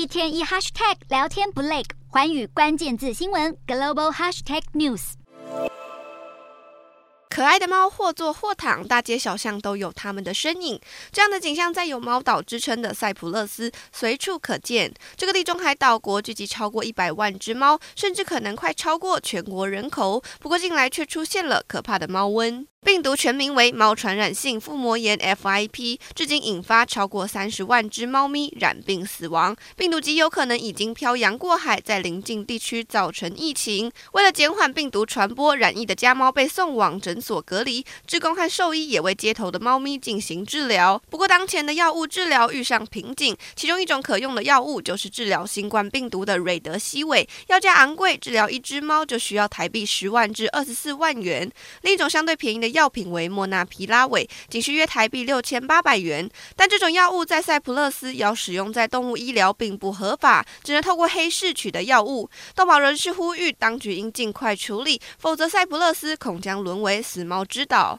一天一 hashtag 聊天不累，寰宇关键字新闻 global hashtag news。可爱的猫或坐或躺，大街小巷都有它们的身影。这样的景象在有猫岛之称的塞浦路斯随处可见。这个地中海岛国聚集超过一百万只猫，甚至可能快超过全国人口。不过近来却出现了可怕的猫瘟。病毒全名为猫传染性腹膜炎 （FIP），至今引发超过三十万只猫咪染病死亡。病毒极有可能已经漂洋过海，在邻近地区造成疫情。为了减缓病毒传播，染疫的家猫被送往诊所隔离，志工和兽医也为街头的猫咪进行治疗。不过，当前的药物治疗遇上瓶颈，其中一种可用的药物就是治疗新冠病毒的瑞德西韦，药价昂贵，治疗一只猫就需要台币十万至二十四万元。另一种相对便宜的药品为莫纳皮拉韦，仅需约台币六千八百元。但这种药物在塞浦勒斯要使用在动物医疗并不合法，只能透过黑市取得药物。动保人士呼吁当局应尽快处理，否则塞浦勒斯恐将沦为死猫之岛。